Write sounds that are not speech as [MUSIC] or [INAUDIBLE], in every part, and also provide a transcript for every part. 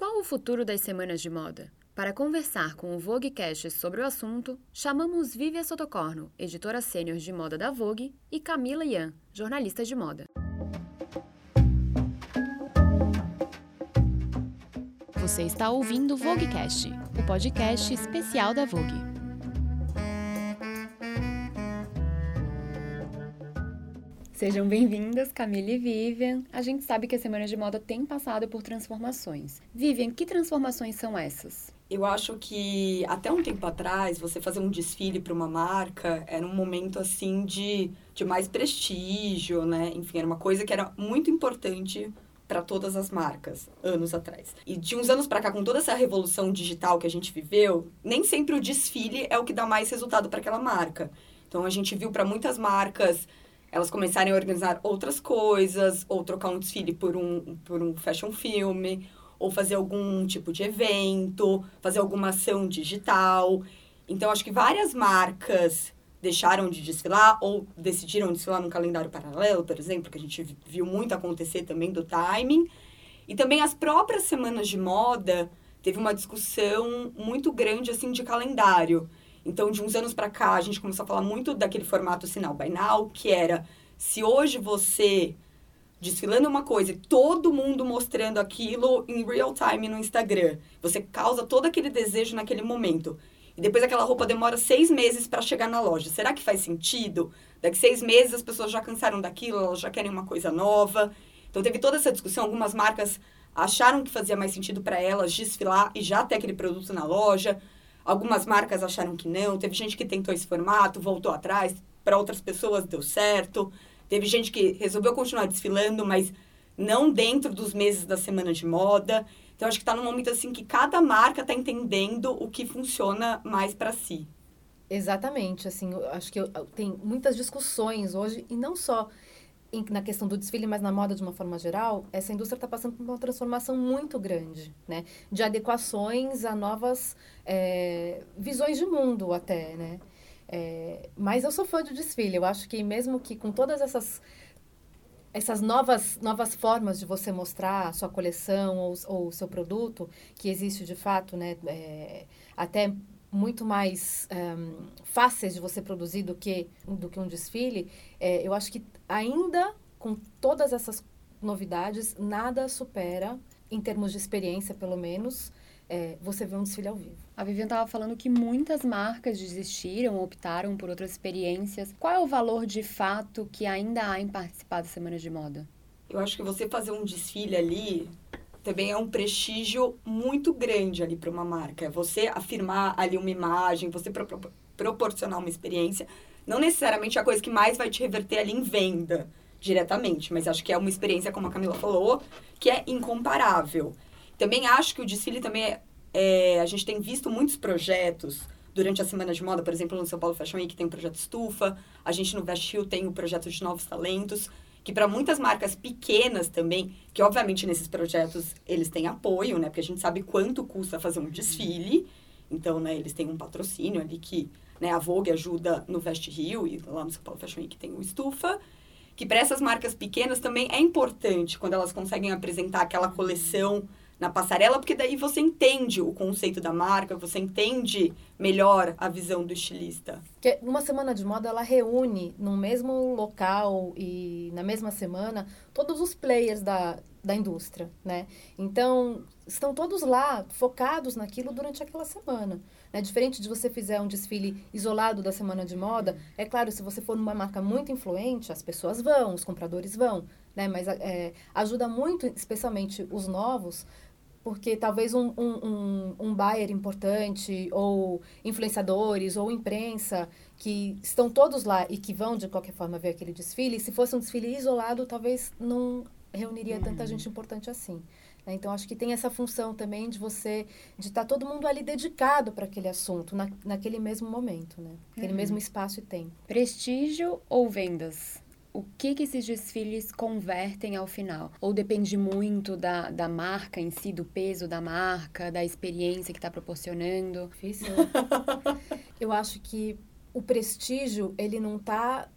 Qual o futuro das semanas de moda? Para conversar com o Vogue Cash sobre o assunto, chamamos Vivia Sotocorno, editora sênior de moda da Vogue, e Camila Ian, jornalista de moda. Você está ouvindo o VogueCast, o podcast especial da Vogue. Sejam bem-vindas, Camila e Vivian. A gente sabe que a Semana de Moda tem passado por transformações. Vivian, que transformações são essas? Eu acho que até um tempo atrás, você fazer um desfile para uma marca era um momento assim de, de mais prestígio, né? Enfim, era uma coisa que era muito importante para todas as marcas, anos atrás. E de uns anos para cá, com toda essa revolução digital que a gente viveu, nem sempre o desfile é o que dá mais resultado para aquela marca. Então a gente viu para muitas marcas elas começarem a organizar outras coisas, ou trocar um desfile por um, por um fashion filme, ou fazer algum tipo de evento, fazer alguma ação digital. Então, acho que várias marcas deixaram de desfilar ou decidiram desfilar num calendário paralelo, por exemplo, que a gente viu muito acontecer também do timing. E também as próprias semanas de moda teve uma discussão muito grande assim de calendário. Então, de uns anos para cá, a gente começou a falar muito daquele formato sinal by now, que era se hoje você desfilando uma coisa e todo mundo mostrando aquilo em real time no Instagram, você causa todo aquele desejo naquele momento. E depois aquela roupa demora seis meses para chegar na loja. Será que faz sentido? Daqui seis meses as pessoas já cansaram daquilo, elas já querem uma coisa nova. Então teve toda essa discussão. Algumas marcas acharam que fazia mais sentido para elas desfilar e já ter aquele produto na loja. Algumas marcas acharam que não. Teve gente que tentou esse formato, voltou atrás. Para outras pessoas deu certo. Teve gente que resolveu continuar desfilando, mas não dentro dos meses da semana de moda. Então, acho que está num momento assim que cada marca está entendendo o que funciona mais para si. Exatamente. Assim, eu acho que eu, tem muitas discussões hoje, e não só na questão do desfile, mas na moda de uma forma geral, essa indústria está passando por uma transformação muito grande, né? De adequações a novas é, visões de mundo até, né? É, mas eu sou fã de desfile. Eu acho que mesmo que com todas essas essas novas, novas formas de você mostrar a sua coleção ou o seu produto, que existe de fato, né, é, até muito mais um, fáceis de você produzir do que, do que um desfile, é, eu acho que ainda com todas essas novidades, nada supera, em termos de experiência pelo menos, é, você ver um desfile ao vivo. A Vivian estava falando que muitas marcas desistiram, optaram por outras experiências. Qual é o valor de fato que ainda há em participar da Semana de Moda? Eu acho que você fazer um desfile ali também é um prestígio muito grande ali para uma marca. É você afirmar ali uma imagem, você pro proporcionar uma experiência. Não necessariamente a coisa que mais vai te reverter ali em venda diretamente, mas acho que é uma experiência, como a Camila falou, que é incomparável. Também acho que o desfile também é, é, a gente tem visto muitos projetos durante a semana de moda, por exemplo, no São Paulo Fashion Week tem o projeto Estufa, a gente no Vest Hill tem o projeto de novos talentos, que para muitas marcas pequenas também, que obviamente nesses projetos eles têm apoio, né, porque a gente sabe quanto custa fazer um desfile, então, né, eles têm um patrocínio ali que, né, a Vogue ajuda no Vest Hill e lá no São Paulo Fashion Week tem o Estufa, que para essas marcas pequenas também é importante quando elas conseguem apresentar aquela coleção na passarela, porque daí você entende o conceito da marca, você entende melhor a visão do estilista. Que uma semana de moda ela reúne no mesmo local e na mesma semana todos os players da, da indústria, né? Então, estão todos lá focados naquilo durante aquela semana. Né? Diferente de você fizer um desfile isolado da semana de moda, é claro, se você for numa marca muito influente, as pessoas vão, os compradores vão, né? Mas é, ajuda muito, especialmente os novos, porque talvez um, um, um, um buyer importante, ou influenciadores, ou imprensa, que estão todos lá e que vão, de qualquer forma, ver aquele desfile, se fosse um desfile isolado, talvez não reuniria uhum. tanta gente importante assim. Né? Então, acho que tem essa função também de você, de estar tá todo mundo ali dedicado para aquele assunto, na, naquele mesmo momento, né? Aquele uhum. mesmo espaço e tempo. Prestígio ou vendas? O que, que esses desfiles convertem ao final? Ou depende muito da, da marca em si, do peso da marca, da experiência que está proporcionando? Difícil. [LAUGHS] Eu acho que o prestígio, ele não está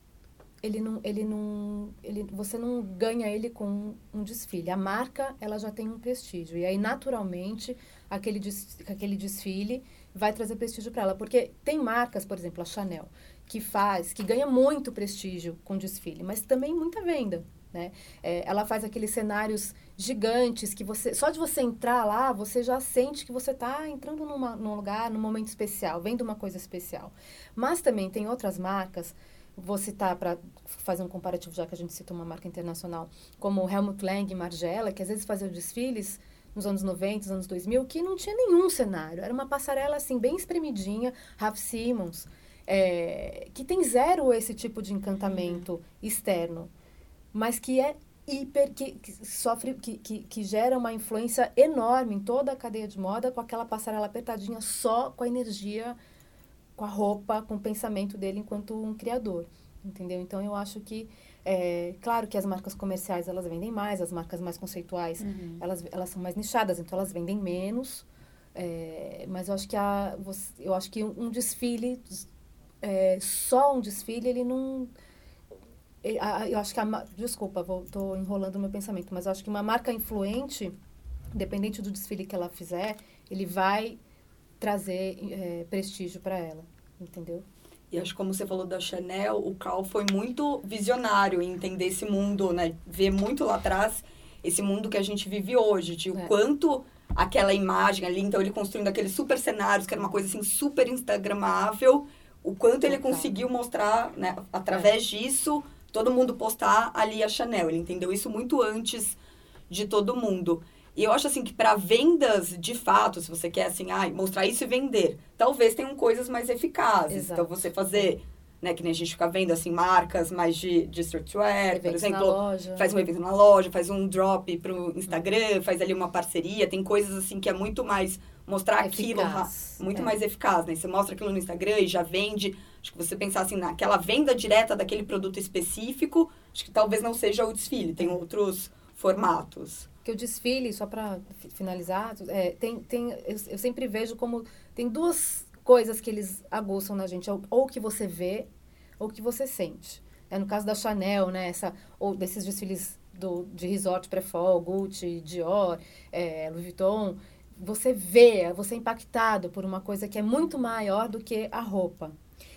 ele não, ele não, ele, você não ganha ele com um desfile. A marca, ela já tem um prestígio. E aí, naturalmente, aquele, des, aquele desfile vai trazer prestígio para ela. Porque tem marcas, por exemplo, a Chanel, que faz, que ganha muito prestígio com desfile, mas também muita venda. Né? É, ela faz aqueles cenários gigantes que você só de você entrar lá você já sente que você está entrando numa, num lugar num momento especial vendo uma coisa especial mas também tem outras marcas vou citar para fazer um comparativo já que a gente citou uma marca internacional como Helmut Lang e Margiela que às vezes faziam desfiles nos anos 90, nos anos 2000 que não tinha nenhum cenário era uma passarela assim bem espremidinha Ralph Simmons é, que tem zero esse tipo de encantamento externo mas que é hiper que, que sofre que, que, que, gera uma influência enorme em toda a cadeia de moda com aquela passarela apertadinha só com a energia com a roupa com o pensamento dele enquanto um criador entendeu então eu acho que é, claro que as marcas comerciais elas vendem mais as marcas mais conceituais uhum. elas elas são mais nichadas então elas vendem menos é, mas eu acho que a eu acho que um desfile é, só um desfile ele não eu acho que a desculpa tô enrolando meu pensamento mas eu acho que uma marca influente dependente do desfile que ela fizer ele vai trazer é, prestígio para ela entendeu e acho que como você falou da Chanel o Carl foi muito visionário em entender esse mundo né ver muito lá atrás esse mundo que a gente vive hoje de o é. quanto aquela imagem ali então ele construindo aqueles super cenários que era uma coisa assim super instagramável o quanto ele conseguiu mostrar né através é. disso todo mundo postar ali a Chanel. Ele entendeu isso muito antes de todo mundo. E eu acho assim que para vendas de fato, se você quer assim, ah, mostrar isso e vender, talvez tenham coisas mais eficazes. Exato. Então você fazer, né, que nem a gente fica vendo assim marcas mais de, de streetwear, por exemplo, faz um evento na loja, faz um drop pro Instagram, faz ali uma parceria, tem coisas assim que é muito mais mostrar eficaz. aquilo muito é. mais eficaz, né? Você mostra aquilo no Instagram e já vende. Acho que você pensar assim, naquela venda direta daquele produto específico, acho que talvez não seja o desfile, tem outros formatos. Que o desfile, só para finalizar, é, tem, tem, eu, eu, sempre vejo como tem duas coisas que eles aguçam na gente, ou que você vê, ou que você sente. É, no caso da Chanel, né, essa, ou desses desfiles do, de resort pré-fall, Gucci, Dior, é, Louis Vuitton, você vê, você é impactado por uma coisa que é muito maior do que a roupa.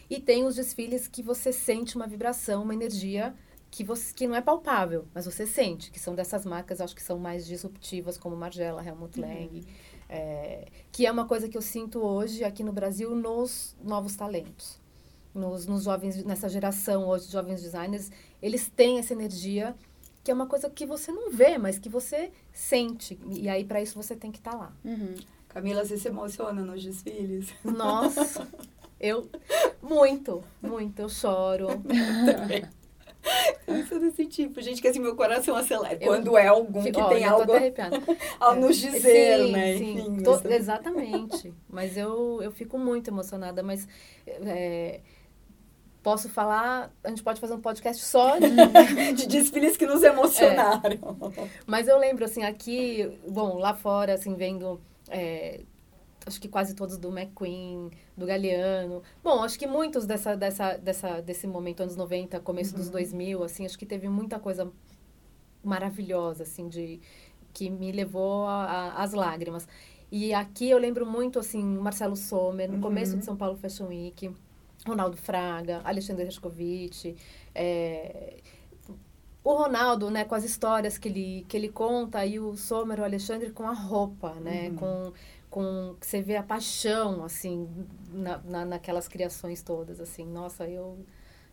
E tem os desfiles que você sente uma vibração, uma energia que, você, que não é palpável, mas você sente, que são dessas marcas, acho que são mais disruptivas, como Margiela, Helmut uhum. Lang, uhum. é, que é uma coisa que eu sinto hoje aqui no Brasil nos novos talentos. Nos, nos jovens, nessa geração hoje de jovens designers, eles têm essa energia que é uma coisa que você não vê, mas que você sente. E aí, para isso, você tem que estar tá lá. Uhum. Camila, você se emociona nos desfiles? Nossa, [LAUGHS] eu... Muito, muito. Eu choro. [LAUGHS] Também. Eu sou desse tipo, gente, que assim, meu coração acelera. Eu, Quando é algum que ó, tem algo [LAUGHS] a nos dizer, sim, né? Sim, Enfim, tô, exatamente. Mas eu, eu fico muito emocionada, mas... É, posso falar, a gente pode fazer um podcast só [LAUGHS] de, de desfiles que nos emocionaram. É. [LAUGHS] Mas eu lembro, assim, aqui, bom, lá fora, assim, vendo, é, acho que quase todos do McQueen, do Galeano. Bom, acho que muitos dessa, dessa, dessa, desse momento, anos 90, começo uhum. dos 2000, assim, acho que teve muita coisa maravilhosa, assim, de que me levou às lágrimas. E aqui eu lembro muito, assim, Marcelo Sommer, no uhum. começo de São Paulo Fashion Week, Ronaldo Fraga, Alexandre Rescovitch, é, o Ronaldo, né, com as histórias que ele, que ele conta, e o Sommer, o Alexandre, com a roupa, né, uhum. com, com, você vê a paixão, assim, na, na, naquelas criações todas, assim, nossa, eu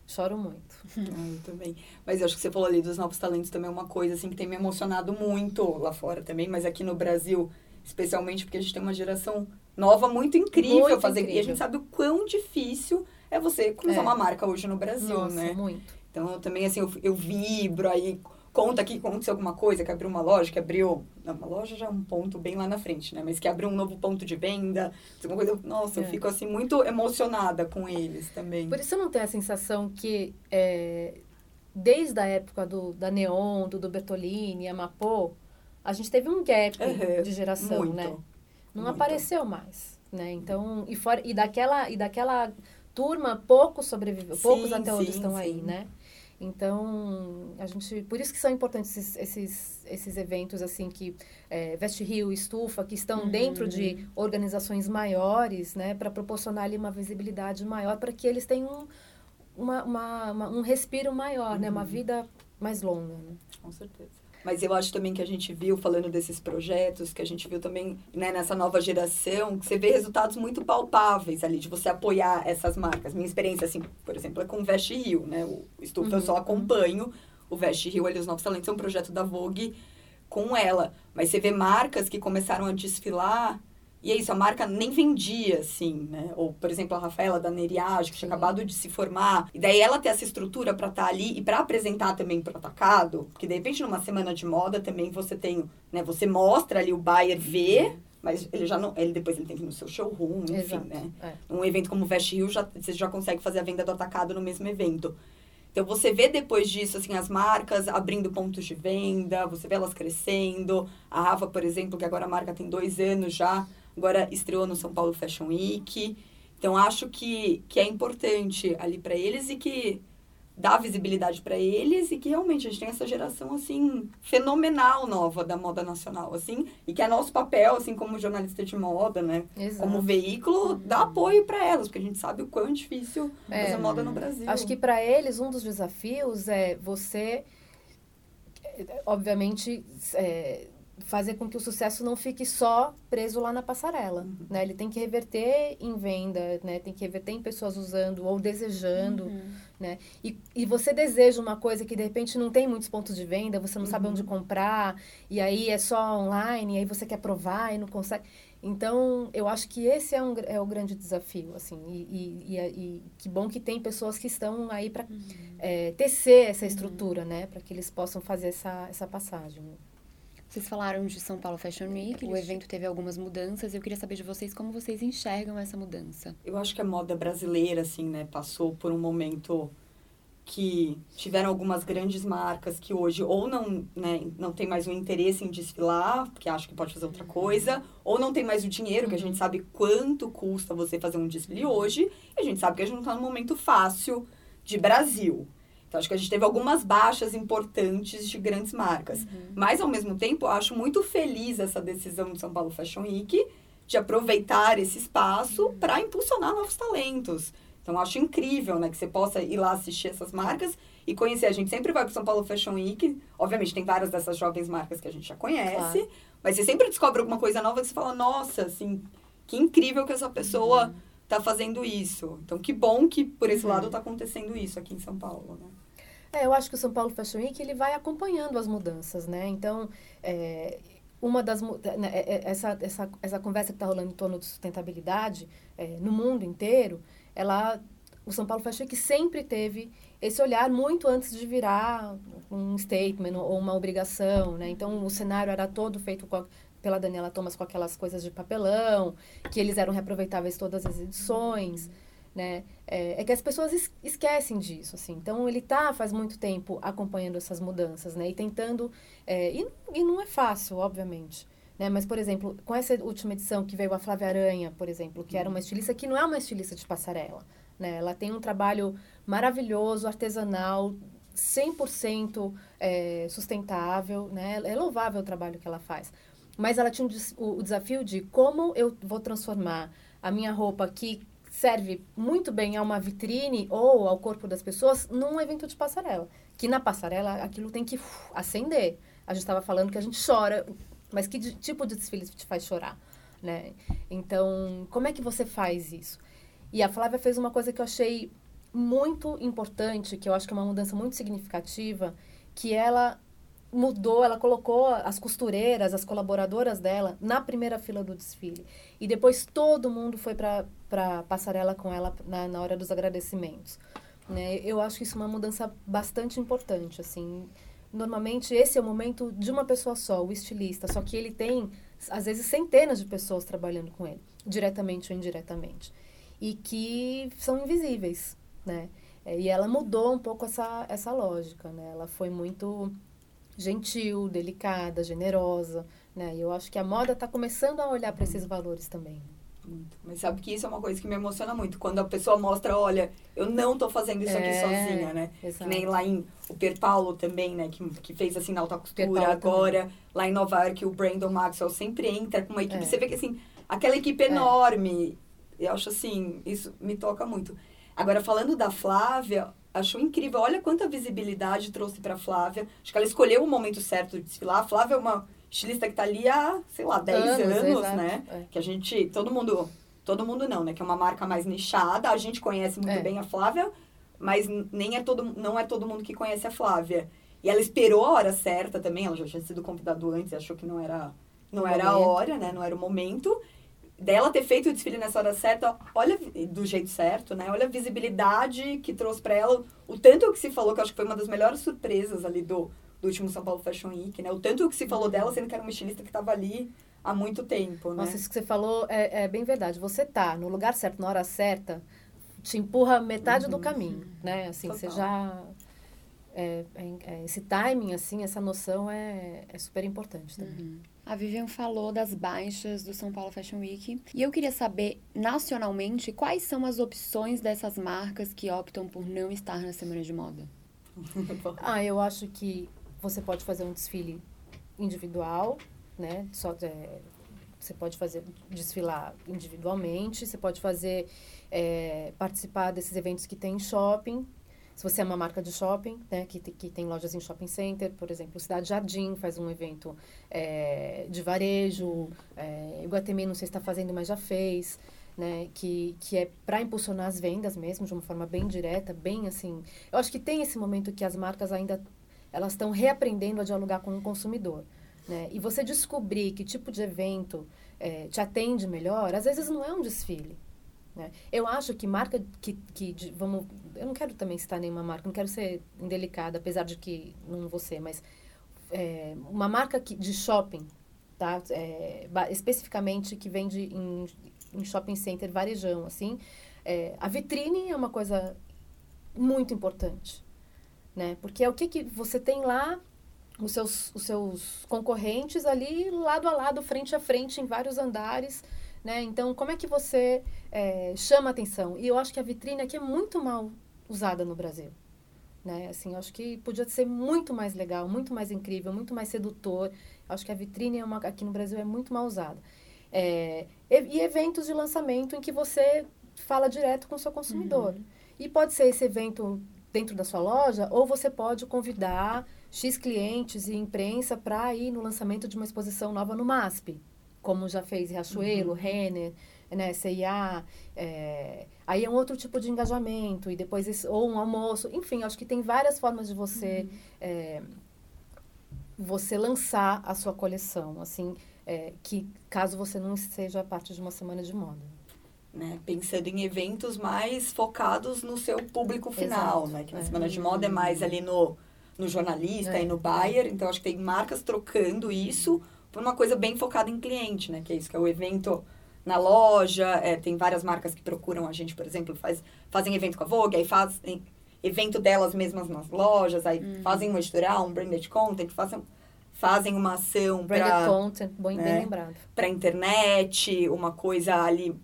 choro muito. [LAUGHS] Ah, eu também. Mas eu acho que você falou ali dos novos talentos também é uma coisa, assim, que tem me emocionado muito lá fora também, mas aqui no Brasil, especialmente porque a gente tem uma geração nova muito incrível muito fazer, incrível. e a gente sabe o quão difícil é você começar é. uma marca hoje no Brasil, Nossa, né? muito. Então, também, assim, eu, eu vibro, aí conta que aconteceu alguma coisa, que abriu uma loja, que abriu... Não, uma loja já é um ponto bem lá na frente, né? Mas que abriu um novo ponto de venda, alguma coisa... Nossa, é. eu fico, assim, muito emocionada com eles também. Por isso eu não tenho a sensação que... É, desde a época do, da Neon, do, do Bertolini, Amapô, a gente teve um gap uhum, de geração, muito, né? Não muito. apareceu mais, né? Então, e, fora, e, daquela, e daquela turma, poucos sobreviveu, poucos até hoje estão sim. aí, né? Então, a gente, por isso que são importantes esses, esses, esses eventos assim que é, Veste Rio, Estufa, que estão uhum. dentro de organizações maiores, né, para proporcionar ali uma visibilidade maior, para que eles tenham uma, uma, uma, um respiro maior, uhum. né, uma uhum. vida mais longa. Né? Com certeza. Mas eu acho também que a gente viu, falando desses projetos, que a gente viu também né, nessa nova geração, que você vê resultados muito palpáveis ali, de você apoiar essas marcas. Minha experiência, assim, por exemplo, é com o Veste Rio, né? O Estufa uhum. eu só acompanho. O Veste Rio, ali, os Novos Talentos, é um projeto da Vogue com ela. Mas você vê marcas que começaram a desfilar e é isso, a marca nem vendia, assim, né? Ou, por exemplo, a Rafaela da Neriage, que tinha acabado de se formar. E daí ela ter essa estrutura para estar tá ali e para apresentar também pro atacado. Porque, de repente, numa semana de moda também você tem, né? Você mostra ali, o buyer vê, mas ele já não... Ele depois ele tem que ir no seu showroom, enfim, Exato. né? É. Um evento como o Vest Rio, já, você já consegue fazer a venda do atacado no mesmo evento. Então, você vê depois disso, assim, as marcas abrindo pontos de venda, você vê elas crescendo. A Rafa, por exemplo, que agora a marca tem dois anos já, agora estreou no São Paulo Fashion Week. Então, acho que, que é importante ali para eles e que dá visibilidade para eles e que realmente a gente tem essa geração, assim, fenomenal nova da moda nacional, assim, e que é nosso papel, assim, como jornalista de moda, né? Exato. Como veículo, dar apoio para elas, porque a gente sabe o quão difícil é, fazer moda no Brasil. Acho que para eles, um dos desafios é você, obviamente, é, fazer com que o sucesso não fique só preso lá na passarela, uhum. né? Ele tem que reverter em venda, né? Tem que reverter em pessoas usando ou desejando, uhum. né? E, e você deseja uma coisa que de repente não tem muitos pontos de venda, você não uhum. sabe onde uhum. comprar, e aí é só online, e aí você quer provar e não consegue. Então, eu acho que esse é, um, é o grande desafio, assim, e, e, e, e que bom que tem pessoas que estão aí para uhum. é, tecer essa uhum. estrutura, né? Para que eles possam fazer essa, essa passagem. Vocês falaram de São Paulo Fashion Week, o evento teve algumas mudanças. Eu queria saber de vocês como vocês enxergam essa mudança. Eu acho que a moda brasileira, assim, né, passou por um momento que tiveram algumas grandes marcas que hoje ou não, né, não tem mais o interesse em desfilar, porque acho que pode fazer outra coisa, ou não tem mais o dinheiro, que a gente uhum. sabe quanto custa você fazer um desfile hoje, e a gente sabe que a gente não está num momento fácil de Brasil. Então, acho que a gente teve algumas baixas importantes de grandes marcas. Uhum. Mas, ao mesmo tempo, acho muito feliz essa decisão de São Paulo Fashion Week de aproveitar esse espaço uhum. para impulsionar novos talentos. Então, acho incrível, né, que você possa ir lá assistir essas marcas e conhecer. A gente sempre vai para São Paulo Fashion Week. Obviamente, tem várias dessas jovens marcas que a gente já conhece. Claro. Mas você sempre descobre alguma coisa nova que você fala, nossa, assim, que incrível que essa pessoa está uhum. fazendo isso. Então, que bom que, por esse uhum. lado, está acontecendo isso aqui em São Paulo, né? É, eu acho que o São Paulo Fashion Week ele vai acompanhando as mudanças, né? Então, é, uma das né, é, é, essa, essa, essa conversa que está rolando em torno de sustentabilidade é, no mundo inteiro, ela o São Paulo Fashion Week sempre teve esse olhar muito antes de virar um statement ou uma obrigação, né? Então o cenário era todo feito a, pela Daniela Thomas com aquelas coisas de papelão, que eles eram reaproveitáveis todas as edições né? É, é, que as pessoas es esquecem disso, assim. Então, ele tá faz muito tempo acompanhando essas mudanças, né? E tentando... É, e, e não é fácil, obviamente. Né? Mas, por exemplo, com essa última edição que veio a Flávia Aranha, por exemplo, que era uma estilista que não é uma estilista de passarela, né? Ela tem um trabalho maravilhoso, artesanal, 100% é, sustentável, né? É louvável o trabalho que ela faz. Mas ela tinha o, o desafio de como eu vou transformar a minha roupa que serve muito bem a uma vitrine ou ao corpo das pessoas num evento de passarela. Que na passarela aquilo tem que acender. A gente estava falando que a gente chora, mas que de, tipo de desfile te faz chorar, né? Então, como é que você faz isso? E a Flávia fez uma coisa que eu achei muito importante, que eu acho que é uma mudança muito significativa, que ela mudou, ela colocou as costureiras, as colaboradoras dela na primeira fila do desfile. E depois todo mundo foi para a passarela com ela na, na hora dos agradecimentos. Né? Eu acho isso uma mudança bastante importante, assim. Normalmente esse é o momento de uma pessoa só, o estilista, só que ele tem às vezes centenas de pessoas trabalhando com ele, diretamente ou indiretamente, e que são invisíveis, né? É, e ela mudou um pouco essa, essa lógica, né? Ela foi muito gentil, delicada, generosa, né? E eu acho que a moda está começando a olhar para esses valores também. Muito. Mas sabe que isso é uma coisa que me emociona muito. Quando a pessoa mostra, olha, eu não tô fazendo isso aqui É, sozinha, né? Que Exato. nem lá em o Per Paulo também, né? Que, que fez assim na alta costura agora. Lá em Nova York, o Brandon Maxwell sempre entra com uma equipe. É. Você vê que assim, aquela equipe enorme. Eu acho assim, isso me toca muito. Agora, falando da Flávia, acho incrível. Olha quanta visibilidade trouxe pra Flávia. Acho que ela escolheu o momento certo de desfilar. A Flávia é uma estilista que tá ali há, sei lá, 10 Anos, anos, né? É. Que a gente, todo mundo, todo mundo não, né? Que é uma marca mais nichada. A gente conhece muito É. bem a Flávia, mas nem é todo, não é todo mundo que conhece a Flávia. E ela esperou a hora certa também. Ela já tinha sido convidada antes, e achou que não era, não era a Momento. hora, né? Não era o momento. Dela ter feito o desfile nessa hora certa, olha do jeito certo, né? Olha a visibilidade que trouxe pra ela, o tanto que se falou que eu acho que foi uma das melhores surpresas ali do, do último São Paulo Fashion Week, né? O tanto que se falou dela, sendo que era uma estilista que estava ali há muito tempo, né? Nossa, isso que você falou é, é bem verdade. Você tá no lugar certo, na hora certa, te empurra metade do caminho, né? Assim, você Uhum. Total. já... é- é- é- esse timing, assim, essa noção é, é super importante também. A Vivian falou das baixas do São Paulo Fashion Week. E eu queria saber, nacionalmente, quais são as opções dessas marcas que optam por não estar na Semana de Moda? [LAUGHS] Ah, eu acho que você pode fazer um desfile individual, né? Só, é, você pode fazer desfilar individualmente, você pode fazer é, participar desses eventos que tem em shopping. Se você é uma marca de shopping, né, que, que tem lojas em shopping center, por exemplo, Cidade Jardim faz um evento é, de varejo, é, Iguatemi não sei se está fazendo, mas já fez, né, que, que é para impulsionar as vendas mesmo, de uma forma bem direta, bem assim. Eu acho que tem esse momento que as marcas ainda elas estão reaprendendo a dialogar com o consumidor. Né? E você descobrir que tipo de evento eh, te atende melhor, às vezes não é um desfile. Né? Eu acho que marca que, que vamos, eu não quero também citar nenhuma marca, não quero ser indelicada, apesar de que não vou ser, mas eh, uma marca que, de shopping, tá? Ba- especificamente que vende em, em shopping center, varejão, assim, eh, a vitrine é uma coisa muito importante, né? Porque é o que, que você tem lá os seus, os seus concorrentes ali lado a lado, frente a frente, em vários andares, né? Então, como é que você eh, chama atenção? E eu acho que a vitrine aqui é muito mal usada no Brasil. Né? Assim, eu acho que podia ser muito mais legal, muito mais incrível, muito mais sedutor. Eu acho que a vitrine é uma, aqui no Brasil é muito mal usada. É, e, e eventos de lançamento em que você fala direto com o seu consumidor. E pode ser esse evento dentro da sua loja, ou você pode convidar X clientes e imprensa para ir no lançamento de uma exposição nova no MASP, como já fez Riachuelo, Renner, né, CIA. é, aí é um outro tipo de engajamento, e depois esse- ou um almoço. Enfim, acho que tem várias formas de você, é, você lançar a sua coleção, assim, é, que caso você não seja parte de uma semana de moda. né? Pensando em eventos mais focados no seu público final, Exato, né? Que na é. Semana de Moda é mais ali no, no jornalista É, e no buyer. Então, acho que tem marcas trocando isso por uma coisa bem focada em cliente, né? Que é isso, que é o evento na loja. é, tem várias marcas que procuram a gente, por exemplo, faz, fazem evento com a Vogue, aí fazem evento delas mesmas nas lojas, aí fazem um editorial, um branded content, fazem, fazem uma ação Branded para content, bem, bem É. lembrado. para internet, uma coisa ali,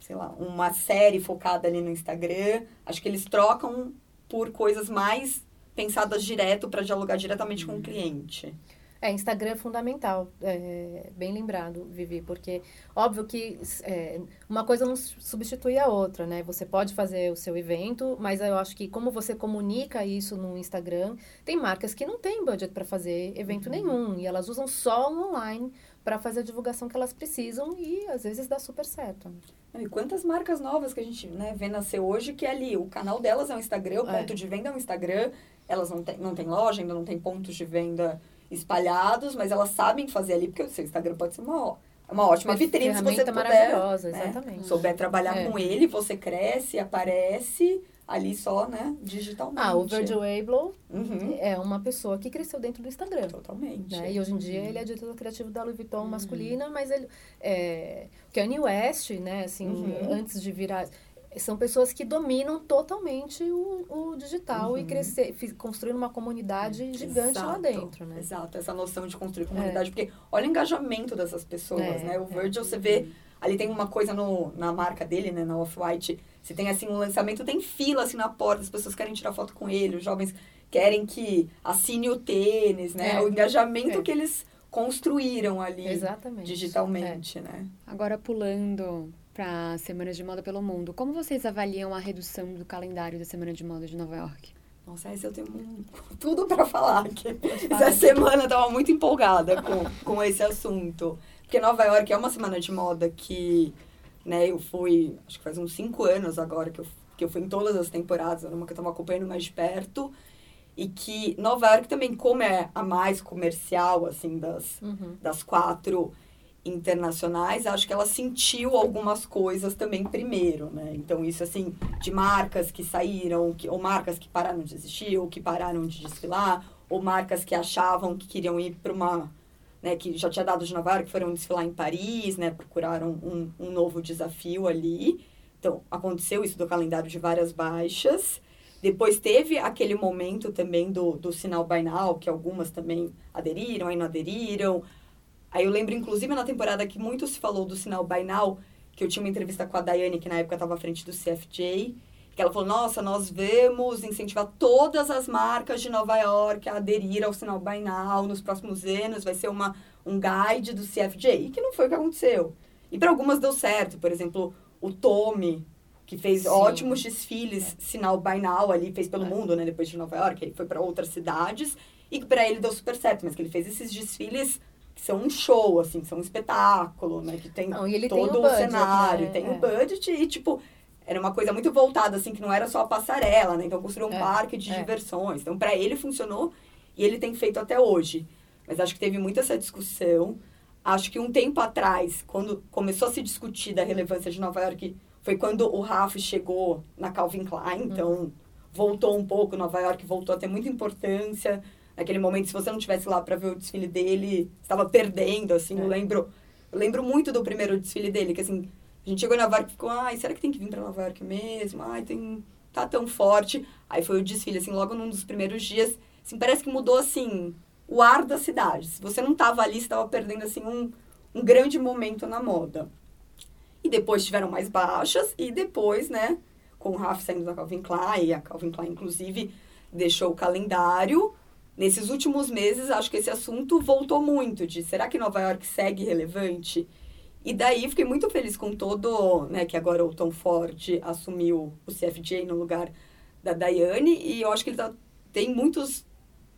sei lá, uma série focada ali no Instagram. Acho que eles trocam por coisas mais pensadas direto para dialogar diretamente com o cliente. É, Instagram é fundamental, é, bem lembrado, Vivi, porque óbvio que é, uma coisa não substitui a outra, né? Você pode fazer o seu evento, mas eu acho que como você comunica isso no Instagram, tem marcas que não têm budget para fazer evento nenhum e elas usam só o online para fazer a divulgação que elas precisam e às vezes dá super certo. E quantas marcas novas que a gente né, vê nascer hoje que ali o canal delas é o Instagram, o É. ponto de venda é o Instagram, elas não têm não tem loja, ainda não tem pontos de venda espalhados, mas elas sabem fazer ali, porque o seu Instagram pode ser uma, ó- uma ótima vitrine se você puder maravilhosa, né, exatamente. souber trabalhar É. com ele, você cresce, aparece ali só, né, digitalmente. Ah, o Virgil Abloh Uhum. é uma pessoa que cresceu dentro do Instagram. Totalmente. Né? E hoje em dia ele é diretor criativo da Louis Vuitton masculina, mas ele é Kanye West, né, assim, Uhum. antes de virar são pessoas que dominam totalmente o, o digital uhum. e crescer, construindo uma comunidade gigante Exato. lá dentro, né? Exato, essa noção de construir comunidade, é. porque olha o engajamento dessas pessoas, é, né? O é. Virgil, é. você vê, ali tem uma coisa no, na marca dele, né, na Off-White, você tem, assim, um lançamento, tem fila, assim, na porta, as pessoas querem tirar foto com ele, os jovens querem que assine o tênis, né? É. O engajamento é. que eles construíram ali Exatamente. digitalmente, né? Agora, pulando para Semana de Moda pelo Mundo. Como vocês avaliam a redução do calendário da Semana de Moda de Nova York? Nossa, esse eu tenho [LAUGHS] tudo para falar. Que essa semana eu tava muito empolgada com, com esse assunto. Porque Nova York é uma semana de moda que, né, eu fui, acho que faz uns cinco anos agora que eu, que eu fui em todas as temporadas, era uma que eu tava acompanhando mais de perto. E que Nova York também, como é a mais comercial, assim, das, uhum. das quatro, internacionais, acho que ela sentiu algumas coisas também primeiro, né? Então, isso, assim, de marcas que saíram, que, ou marcas que pararam de existir, ou que pararam de desfilar, ou marcas que achavam que queriam ir para uma... Né, que já tinha dado de Nova York, foram desfilar em Paris, né? Procuraram um, um novo desafio ali. Então, aconteceu isso do calendário de várias baixas. Depois teve aquele momento também do, do sinal Buy Now, que algumas também aderiram, aí não aderiram. Aí eu lembro, inclusive, na temporada que muito se falou do sinal Buy Now, que eu tinha uma entrevista com a Daiane, que na época estava à frente do CFJ, que ela falou, nossa, nós vamos incentivar todas as marcas de Nova York a aderir ao sinal Buy Now nos próximos anos, vai ser uma, um guide do CFJ, e que não foi o que aconteceu. E para algumas deu certo, por exemplo, o Tommy, que fez Sim. ótimos desfiles, é. sinal Buy Now ali, fez pelo é. mundo, né, depois de Nova York, ele foi para outras cidades, e que para ele deu super certo, mas que ele fez esses desfiles que são um show, assim, que são um espetáculo, né? Que tem não, todo tem o, budget, cenário, né? tem é. o budget e, tipo, era uma coisa muito voltada, assim, que não era só a passarela, né? Então, construiu um é. parque de é. diversões. Então, para ele funcionou e ele tem feito até hoje. Mas acho que teve muita essa discussão. Acho que um tempo atrás, quando começou a se discutir da relevância de Nova York, foi quando o Raf chegou na Calvin Klein. Então, hum. voltou um pouco, Nova York voltou a ter muita importância naquele momento, se você não tivesse lá para ver o desfile dele, estava perdendo, assim, é. eu lembro, eu lembro muito do primeiro desfile dele, que assim, a gente chegou em Nova York e ficou, ai, será que tem que vir para Nova York mesmo? Ai, tem, tá tão forte. Aí foi o desfile, assim, logo num dos primeiros dias, assim, parece que mudou, assim, o ar da cidade. Se você não tava ali, você tava perdendo, assim, um, um grande momento na moda. E depois tiveram mais baixas, e depois, né, com o Raf saindo da Calvin Klein, e a Calvin Klein, inclusive, deixou o calendário, Nesses últimos meses, acho que esse assunto voltou muito de será que Nova York segue relevante? E daí fiquei muito feliz com todo, né, que agora o Tom Ford assumiu o CFJ no lugar da Daiane e eu acho que ele tá, tem muitos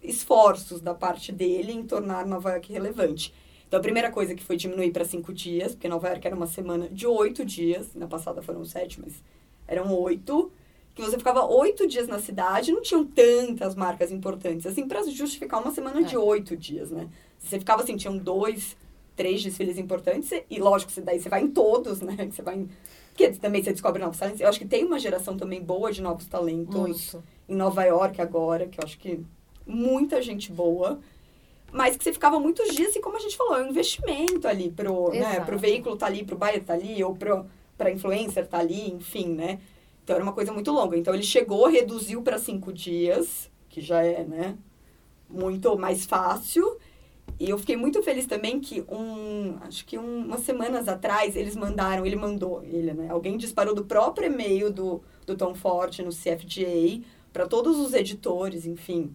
esforços da parte dele em tornar Nova York relevante. Então, a primeira coisa que foi diminuir para cinco dias, porque Nova York era uma semana de oito dias, na passada foram sete, mas eram oito que você ficava oito dias na cidade, não tinham tantas marcas importantes, assim, para justificar uma semana é. de oito dias, né? Você ficava assim, tinham dois, três desfiles importantes, e lógico, daí você vai em todos, [LAUGHS] né? Você vai em... Porque também você descobre novos talentos. Eu acho que tem uma geração também boa de novos talentos Muito. em Nova York agora, que eu acho que muita gente boa. Mas que você ficava muitos dias, e como a gente falou, é um investimento ali pro, né, pro veículo tá ali, pro buyer tá ali, ou pro, pra influencer tá ali, enfim, né? Então era uma coisa muito longa. Então ele chegou, reduziu para cinco dias, que já é, né, muito mais fácil. E eu fiquei muito feliz também que um, acho que um, umas semanas atrás eles mandaram, ele mandou, ele, né, alguém disparou do próprio e-mail do, do Tom Forte no CFGA para todos os editores, enfim,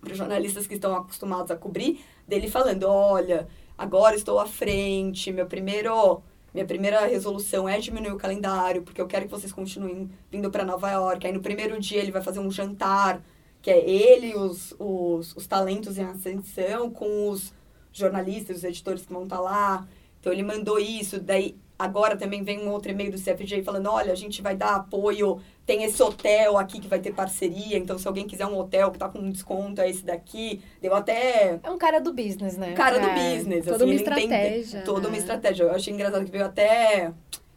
para jornalistas que estão acostumados a cobrir, dele falando, olha, agora estou à frente, meu primeiro minha primeira resolução é diminuir o calendário, porque eu quero que vocês continuem vindo para Nova York. Aí no primeiro dia ele vai fazer um jantar, que é ele, os, os, os talentos em ascensão, com os jornalistas, os editores que vão estar tá lá. Então ele mandou isso, daí agora também vem um outro e-mail do CFJ falando, olha, a gente vai dar apoio tem esse hotel aqui que vai ter parceria, então se alguém quiser um hotel que tá com um desconto, é esse daqui. Deu até. É um cara do business, né? Cara é. do business. Toda assim, uma estratégia. Toda né? uma estratégia. Eu achei engraçado que veio até.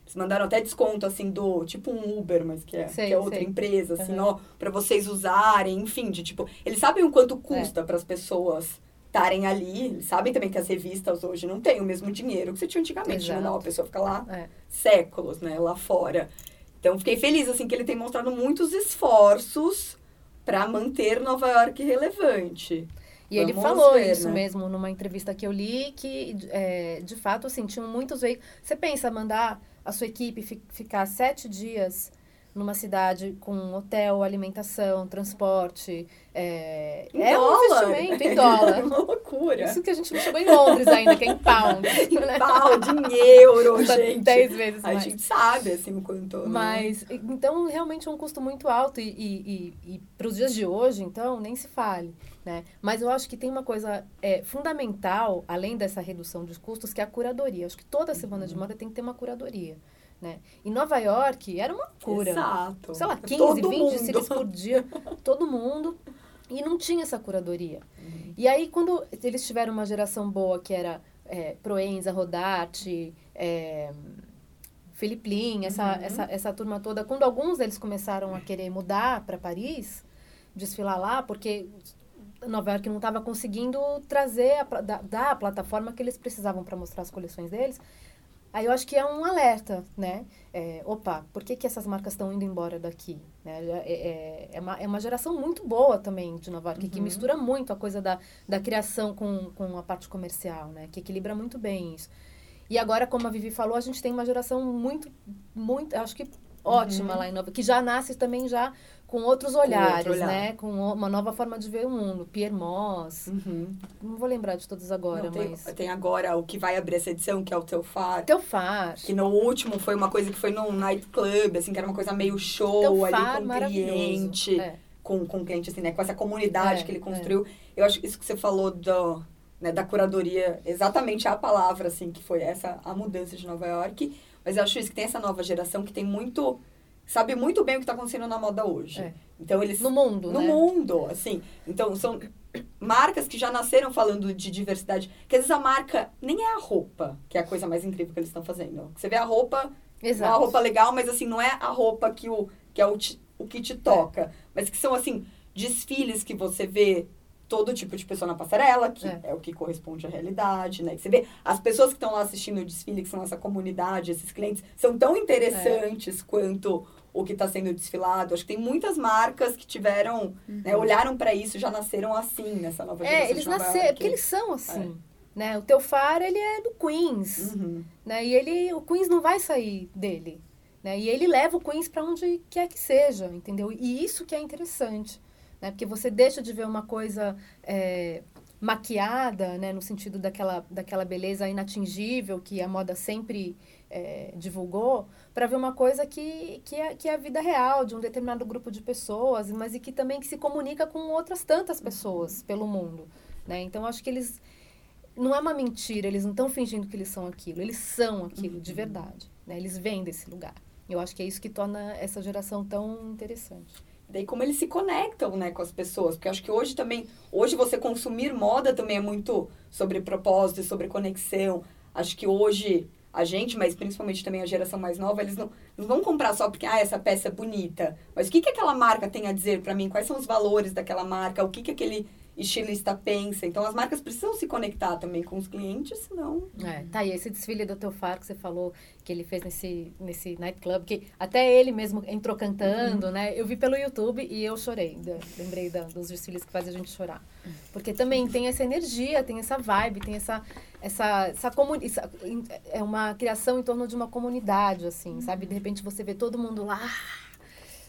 Eles mandaram até desconto, assim, do tipo um Uber, mas que é, sei, que é outra sei. empresa, assim, uhum. ó, pra vocês usarem, enfim, de tipo. Eles sabem o quanto custa é. para as pessoas estarem ali. Eles sabem também que as revistas hoje não têm o mesmo dinheiro que você tinha antigamente. Né? Não, a pessoa fica lá é. séculos, né, lá fora. Então, fiquei feliz, assim, que ele tem mostrado muitos esforços para manter Nova York relevante. E ele falou ver, isso né? mesmo numa entrevista que eu li, que é, de fato, assim, tinham muitos veículos. Você pensa mandar a sua equipe fi ficar sete dias numa cidade com hotel, alimentação, transporte. É, em é dólar. um investimento em dólar. É [LAUGHS] uma loucura. Isso que a gente não chegou em Londres ainda, que é em pound. [LAUGHS] em né? pound, em euro, gente. Dez vezes a mais. A gente sabe, assim, o quanto... Né? Mas, então, realmente é um custo muito alto. E, e, e, e para os dias de hoje, então, nem se fale. Né? Mas eu acho que tem uma coisa é, fundamental, além dessa redução dos custos, que é a curadoria. Acho que toda semana uhum. de moda tem que ter uma curadoria. Né? Em Nova York era uma cura. Exato. Sei lá, 15, todo 20 desfiles por dia, todo mundo. E não tinha essa curadoria. Uhum. E aí, quando eles tiveram uma geração boa, que era é, Proenza, Rodarte, é, Felipe Lin, essa, uhum. essa, essa turma toda, quando alguns deles começaram a querer mudar para Paris, desfilar lá, porque Nova York não estava conseguindo trazer, a, dar a plataforma que eles precisavam para mostrar as coleções deles, Aí eu acho que é um alerta, né? É, opa, por que, que essas marcas estão indo embora daqui? Né? É, é, é, uma, é uma geração muito boa também de Nova York, uhum. que mistura muito a coisa da, da criação com, com a parte comercial, né? Que equilibra muito bem isso. E agora, como a Vivi falou, a gente tem uma geração muito, muito, acho que ótima uhum. lá em Nova que já nasce também já com outros olhares, com olhar. né? Com uma nova forma de ver o mundo. Pierre Moss. Uhum. Não vou lembrar de todos agora, Não, tem, mas... Tem agora o que vai abrir essa edição, que é o Teufar. Teufar. Que no último foi uma coisa que foi num nightclub, assim, que era uma coisa meio show Teufar, ali com o cliente. É. Com, com o cliente, assim, né? Com essa comunidade é, que ele construiu. É. Eu acho isso que você falou do, né, da curadoria, exatamente a palavra, assim, que foi essa, a mudança de Nova York. Mas eu acho isso que tem essa nova geração que tem muito sabe muito bem o que está acontecendo na moda hoje. É. Então eles no mundo, no né? mundo, assim. Então são marcas que já nasceram falando de diversidade. Que às vezes a marca nem é a roupa, que é a coisa mais incrível que eles estão fazendo. Você vê a roupa, Exato. é uma roupa legal, mas assim não é a roupa que o que é o, o que te toca, é. mas que são assim desfiles que você vê todo tipo de pessoa na passarela, que é. é. o que corresponde à realidade, né? Que você vê as pessoas que estão lá assistindo o desfile, que são essa comunidade, esses clientes, são tão interessantes é. quanto o que está sendo desfilado. Acho que tem muitas marcas que tiveram, uhum. né, olharam para isso, já nasceram assim nessa nova é, geração. É, eles nasceram, porque eles são assim. É. Né? O teu faro, ele é do Queens, uhum. né? E ele, o Queens não vai sair dele, né? E ele leva o Queens para onde quer que seja, entendeu? E isso que é interessante né? Porque você deixa de ver uma coisa é, maquiada, né? No sentido daquela, daquela beleza inatingível que a moda sempre é, divulgou, para ver uma coisa que, que, é, que é a vida real de um determinado grupo de pessoas, mas e que também que se comunica com outras tantas pessoas pelo mundo, né? Então, acho que eles... Não é uma mentira, eles não estão fingindo que eles são aquilo, eles são aquilo de verdade, né? Eles vêm desse lugar. Eu acho que é isso que torna essa geração tão interessante. Daí como eles se conectam, né, com as pessoas. Porque acho que hoje também, hoje você consumir moda também é muito sobre propósito, sobre conexão. Acho que hoje a gente, mas principalmente também a geração mais nova, eles não, não vão comprar só porque, ah, essa peça é bonita. Mas o que, que aquela marca tem a dizer para mim? Quais são os valores daquela marca? O que, que aquele estilista pensa. Então, as marcas precisam se conectar também com os clientes, senão... É, tá, e esse desfile do Teofar que você falou, que ele fez nesse, nesse nightclub, que até ele mesmo entrou cantando, uhum. né? Eu vi pelo YouTube e eu chorei. lembrei da, dos desfiles que fazem a gente chorar. Porque também tem essa energia, tem essa vibe, tem essa... essa, essa, comuni essa é uma criação em torno de uma comunidade, assim, uhum. sabe? De repente você vê todo mundo lá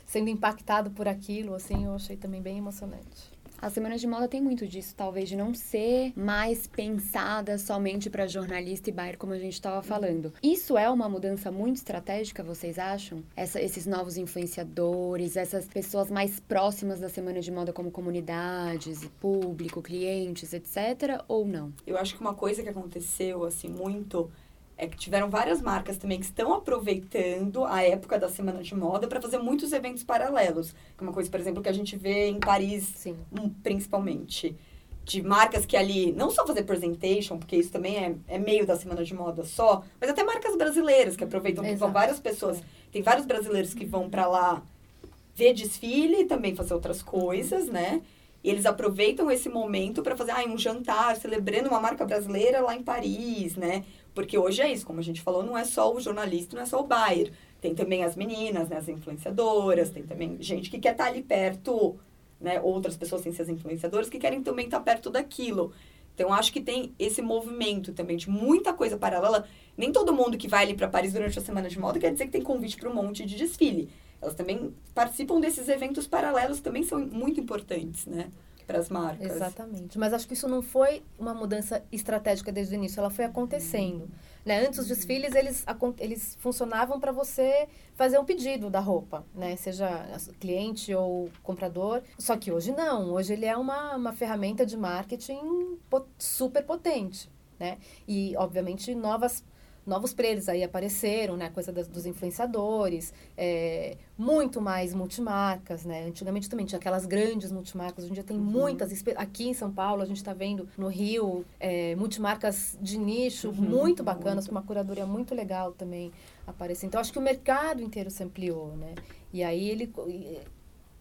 sendo impactado por aquilo, assim, eu achei também bem emocionante. A Semana de Moda tem muito disso, talvez, de não ser mais pensada somente para jornalista e buyer, como a gente estava falando. Isso é uma mudança muito estratégica, vocês acham? Essa, esses novos influenciadores, essas pessoas mais próximas da Semana de Moda como comunidades, público, clientes, etc. Ou não? Eu acho que uma coisa que aconteceu, assim, muito é que tiveram várias marcas também que estão aproveitando a época da semana de moda para fazer muitos eventos paralelos. É uma coisa, por exemplo, que a gente vê em Paris, Sim. principalmente. De marcas que ali, não só fazer presentation, porque isso também é, é meio da semana de moda só, mas até marcas brasileiras que aproveitam, que vão várias pessoas. É. Tem vários brasileiros que vão para lá ver desfile e também fazer outras coisas, né? E eles aproveitam esse momento para fazer ah, um jantar celebrando uma marca brasileira lá em Paris, né? Porque hoje é isso, como a gente falou, não é só o jornalista, não é só o buyer. Tem também as meninas, né, as influenciadoras, tem também gente que quer estar tá ali perto, né, outras pessoas sem ser as influenciadoras que querem também estar tá perto daquilo. Então, acho que tem esse movimento também de muita coisa paralela. Nem todo mundo que vai ali para Paris durante a semana de moda quer dizer que tem convite para um monte de desfile. Elas também participam desses eventos paralelos, também são muito importantes, né? Para as marcas. Exatamente. Mas acho que isso não foi uma mudança estratégica desde o início, ela foi acontecendo. Né? Antes, os desfiles, eles, eles funcionavam para você fazer um pedido da roupa, né? Seja cliente ou comprador. Só que hoje não. Hoje ele é uma, uma ferramenta de marketing super potente, né? E, obviamente, novas novos players aí apareceram, né? Coisa das, dos influenciadores, é, muito mais multimarcas, né? Antigamente também tinha aquelas grandes multimarcas, hoje em dia tem uhum. muitas. Aqui em São Paulo, a gente está vendo no Rio é, multimarcas de nicho uhum. muito bacanas, com uma curadoria muito legal também aparecendo. Então, acho que o mercado inteiro se ampliou, né? E aí ele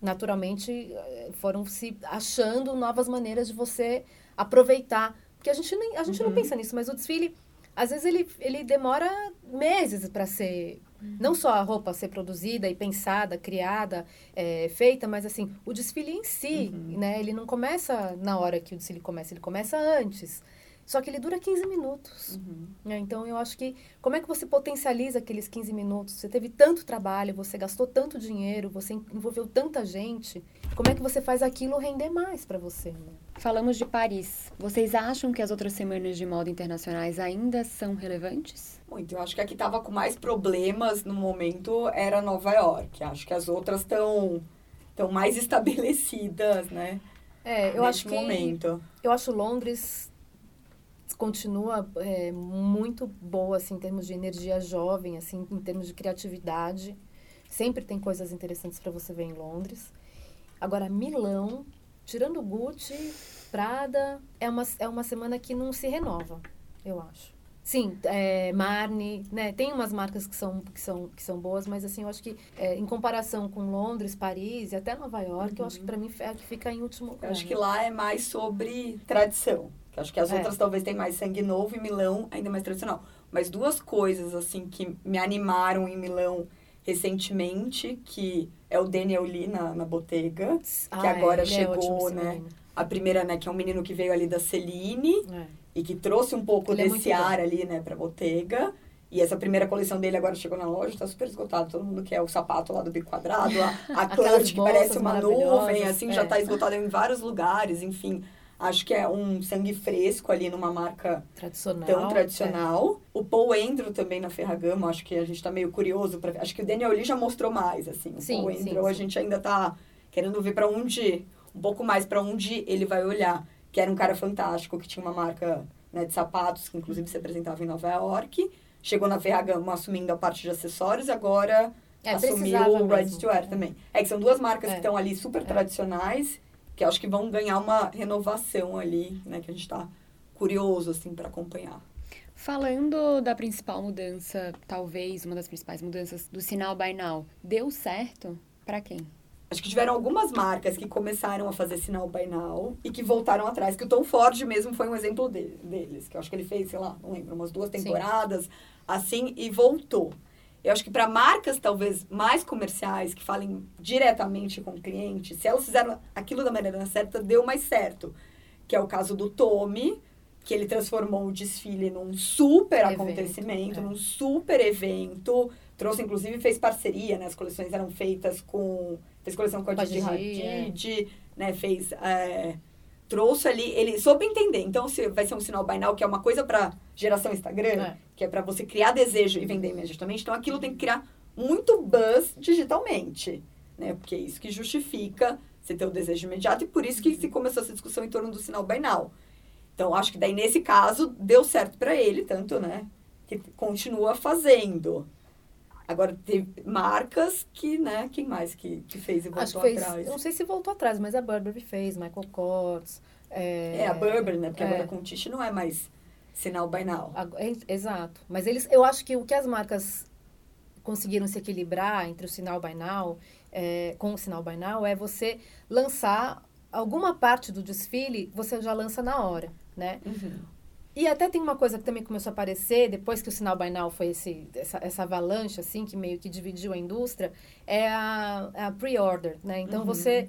naturalmente foram se achando novas maneiras de você aproveitar porque a gente nem a gente uhum. não pensa nisso mas o desfile às vezes ele, ele demora meses para ser uhum. não só a roupa ser produzida e pensada, criada, é, feita, mas assim, o desfile em si, uhum. né? Ele não começa na hora que o desfile começa, ele começa antes. Só que ele dura 15 minutos. Uhum. Né? Então, eu acho que como é que você potencializa aqueles 15 minutos? Você teve tanto trabalho, você gastou tanto dinheiro, você envolveu tanta gente. Como é que você faz aquilo render mais para você? Né? Falamos de Paris. Vocês acham que as outras semanas de moda internacionais ainda são relevantes? Muito. Eu acho que a que estava com mais problemas no momento era Nova York. Acho que as outras estão estão mais estabelecidas, né? É, eu Neste acho que momento. eu acho Londres continua é, muito boa assim, em termos de energia jovem, assim, em termos de criatividade. Sempre tem coisas interessantes para você ver em Londres. Agora, Milão, tirando Gucci, Prada, é uma, é uma semana que não se renova, eu acho. Sim, é, Marne, né? Tem umas marcas que são, que são, que são boas, mas assim, eu acho que é, em comparação com Londres, Paris e até Nova York, uhum. eu acho que para mim é a que fica em último lugar. Eu acho que lá é mais sobre tradição. Acho que as é. outras talvez tenham mais sangue novo e Milão ainda mais tradicional. Mas duas coisas, assim, que me animaram em Milão recentemente, que é o Daniel Lee na, na Bottega, ah, que agora é, chegou, é né? A primeira, né, que é um menino que veio ali da Celine é. e que trouxe um pouco ele é desse ar bom. ali, né, pra Bottega. E essa primeira coleção dele agora chegou na loja, tá super esgotado. Todo mundo quer o sapato lá do bico quadrado, a, a [LAUGHS] clutch que parece uma nuvem, assim, já tá esgotado em vários lugares, enfim. Acho que é um sangue fresco ali numa marca tradicional, tão tradicional. É. O Paul Andrew também na Ferragamo, acho que a gente tá meio curioso para Acho que o Daniel Lee já mostrou mais, assim. O sim, Paul Andrew sim, sim. a gente ainda tá querendo ver para onde, um pouco mais para onde ele vai olhar. Que era um cara fantástico, que tinha uma marca né, de sapatos, que inclusive se apresentava em Nova York. Chegou na Ferragamo assumindo a parte de acessórios, agora é, assumiu o Red Wear é. também. É que são duas marcas é. que estão ali super é. tradicionais que acho que vão ganhar uma renovação ali, né, que a gente está curioso assim para acompanhar. Falando da principal mudança, talvez uma das principais mudanças do sinal Buy Now, deu certo para quem? Acho que tiveram algumas marcas que começaram a fazer sinal Buy Now e que voltaram atrás, que o Tom Ford mesmo foi um exemplo de, deles, que eu acho que ele fez, sei lá, não lembro, umas duas temporadas Sim. assim e voltou. Eu acho que para marcas talvez mais comerciais, que falem diretamente com o cliente, se elas fizeram aquilo da maneira certa, deu mais certo. Que é o caso do Tommy, que ele transformou o desfile num super evento, acontecimento, é. num super evento. Trouxe, inclusive, fez parceria, né? As coleções eram feitas com... Fez coleção com a Didi Hadid, né? Fez... É, trouxe ali, ele soube entender. Então, se vai ser um sinal bainal, que é uma coisa para geração Instagram, é. que é para você criar desejo e vender imediatamente, então aquilo tem que criar muito buzz digitalmente, né? Porque é isso que justifica você ter o desejo imediato e por isso que se começou essa discussão em torno do sinal bainal. Então, acho que daí, nesse caso, deu certo para ele, tanto, né? Que continua fazendo. Agora, teve marcas que, né, quem mais que, que fez e voltou fez, atrás? Não sei se voltou atrás, mas a Burberry fez, Michael Kors. É, é a Burberry, né? Porque é, agora com o Tish não é mais sinal by now. É, exato. Mas eles, eu acho que o que as marcas conseguiram se equilibrar entre o sinal by now, é, com o sinal by now, é você lançar alguma parte do desfile, você já lança na hora, né? Uhum. E até tem uma coisa que também começou a aparecer, depois que o sinal Bainal foi esse, essa, essa avalanche, assim, que meio que dividiu a indústria, é a, a pre-order, né? Então, uhum. você,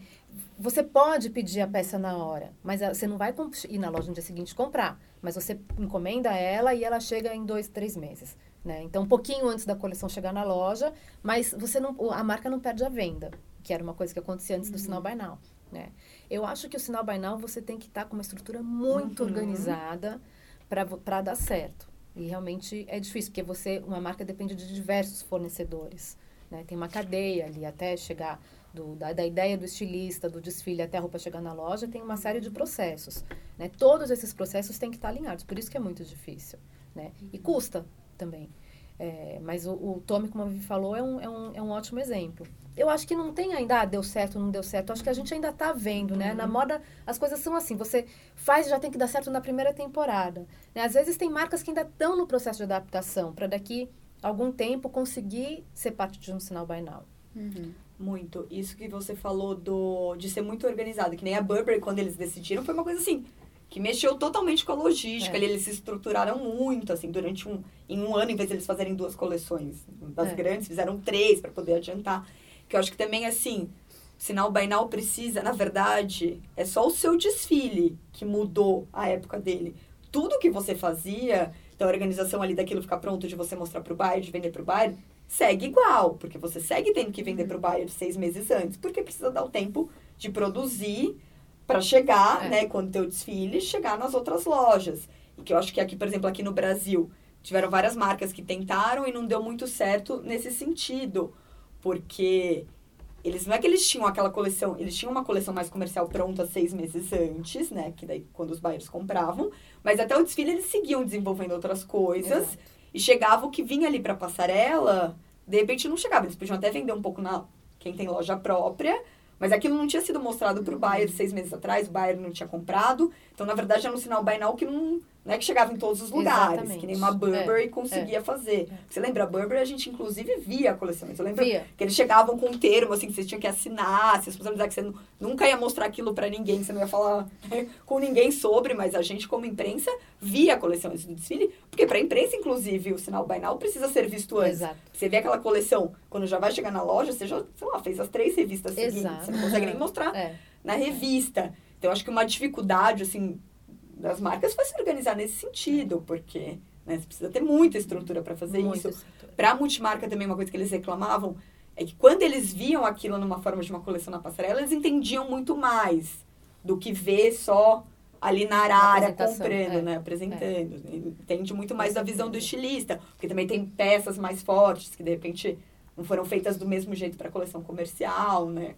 você pode pedir a peça na hora, mas você não vai ir na loja no dia seguinte comprar. Mas você encomenda ela e ela chega em dois, três meses. Né? Então, um pouquinho antes da coleção chegar na loja, mas você não, a marca não perde a venda, que era uma coisa que acontecia antes uhum. do sinal Bainal. Né? Eu acho que o sinal Bainal você tem que estar tá com uma estrutura muito uhum. organizada para dar certo. E realmente é difícil, porque você, uma marca depende de diversos fornecedores. Né? Tem uma cadeia ali até chegar do, da, da, ideia do estilista, do desfile até a roupa chegar na loja, tem uma série de processos. Né? Todos esses processos têm que estar alinhados, por isso que é muito difícil. Né? E custa também. É, mas o, o Tommy, como a Vivi falou, é um, é, um, é um ótimo exemplo. Eu acho que não tem ainda, ah, deu certo, não deu certo. Eu acho que a gente ainda está vendo, né? Uhum. Na moda, as coisas são assim. Você faz já tem que dar certo na primeira temporada. Né? Às vezes tem marcas que ainda estão no processo de adaptação, para daqui algum tempo conseguir ser parte de um sinal by now. Uhum. Muito. Isso que você falou do, de ser muito organizado, que nem a Burberry, quando eles decidiram, foi uma coisa assim que mexeu totalmente com a logística. É. Eles se estruturaram muito, assim, durante um... Em um ano, em vez de eles fazerem duas coleções das é. grandes, fizeram três para poder adiantar. Que eu acho que também, assim, o sinal Bainal precisa, na verdade, é só o seu desfile que mudou a época dele. Tudo que você fazia, da organização ali daquilo ficar pronto, de você mostrar para o buyer, de vender para o buyer, segue igual. Porque você segue tendo que vender para o buyer seis meses antes. Porque precisa dar o tempo de produzir para chegar, é. né, quando tem o desfile, chegar nas outras lojas. E que eu acho que aqui, por exemplo, aqui no Brasil, tiveram várias marcas que tentaram e não deu muito certo nesse sentido. Porque eles não é que eles tinham aquela coleção, eles tinham uma coleção mais comercial pronta seis meses antes, né? Que daí quando os buyers compravam, mas até o desfile eles seguiam desenvolvendo outras coisas Exato. e chegava o que vinha ali para passarela, de repente não chegava, eles podiam até vender um pouco na quem tem loja própria, mas aquilo não tinha sido mostrado para o buyer seis meses atrás, o buyer não tinha comprado. Então, na verdade, era um sinal now que não, não é que chegava em todos os lugares, Exatamente. que nem uma Burberry é, conseguia é. fazer. É. Você lembra, a Burberry a gente inclusive via coleções. Eu lembro via. que eles chegavam com um termo assim que vocês tinham que assinar, se dizer que você nunca ia mostrar aquilo para ninguém, você não ia falar [LAUGHS] com ninguém sobre, mas a gente como imprensa via coleções do desfile, porque para a imprensa inclusive o sinal now precisa ser visto antes. Exato. Você vê aquela coleção, quando já vai chegar na loja, você já, sei lá, fez as três revistas Exato. seguintes, você não consegue nem mostrar [LAUGHS] é. na revista. Então, acho que uma dificuldade, assim, das marcas foi se organizar nesse sentido, porque né, você precisa ter muita estrutura para fazer muita isso. Para a multimarca também, uma coisa que eles reclamavam é que quando eles viam aquilo numa forma de uma coleção na passarela, eles entendiam muito mais do que ver só ali na área comprando, é. né? Apresentando. É. Entende muito mais da visão do estilista, porque também tem peças mais fortes que de repente não foram feitas do mesmo jeito para coleção comercial, né?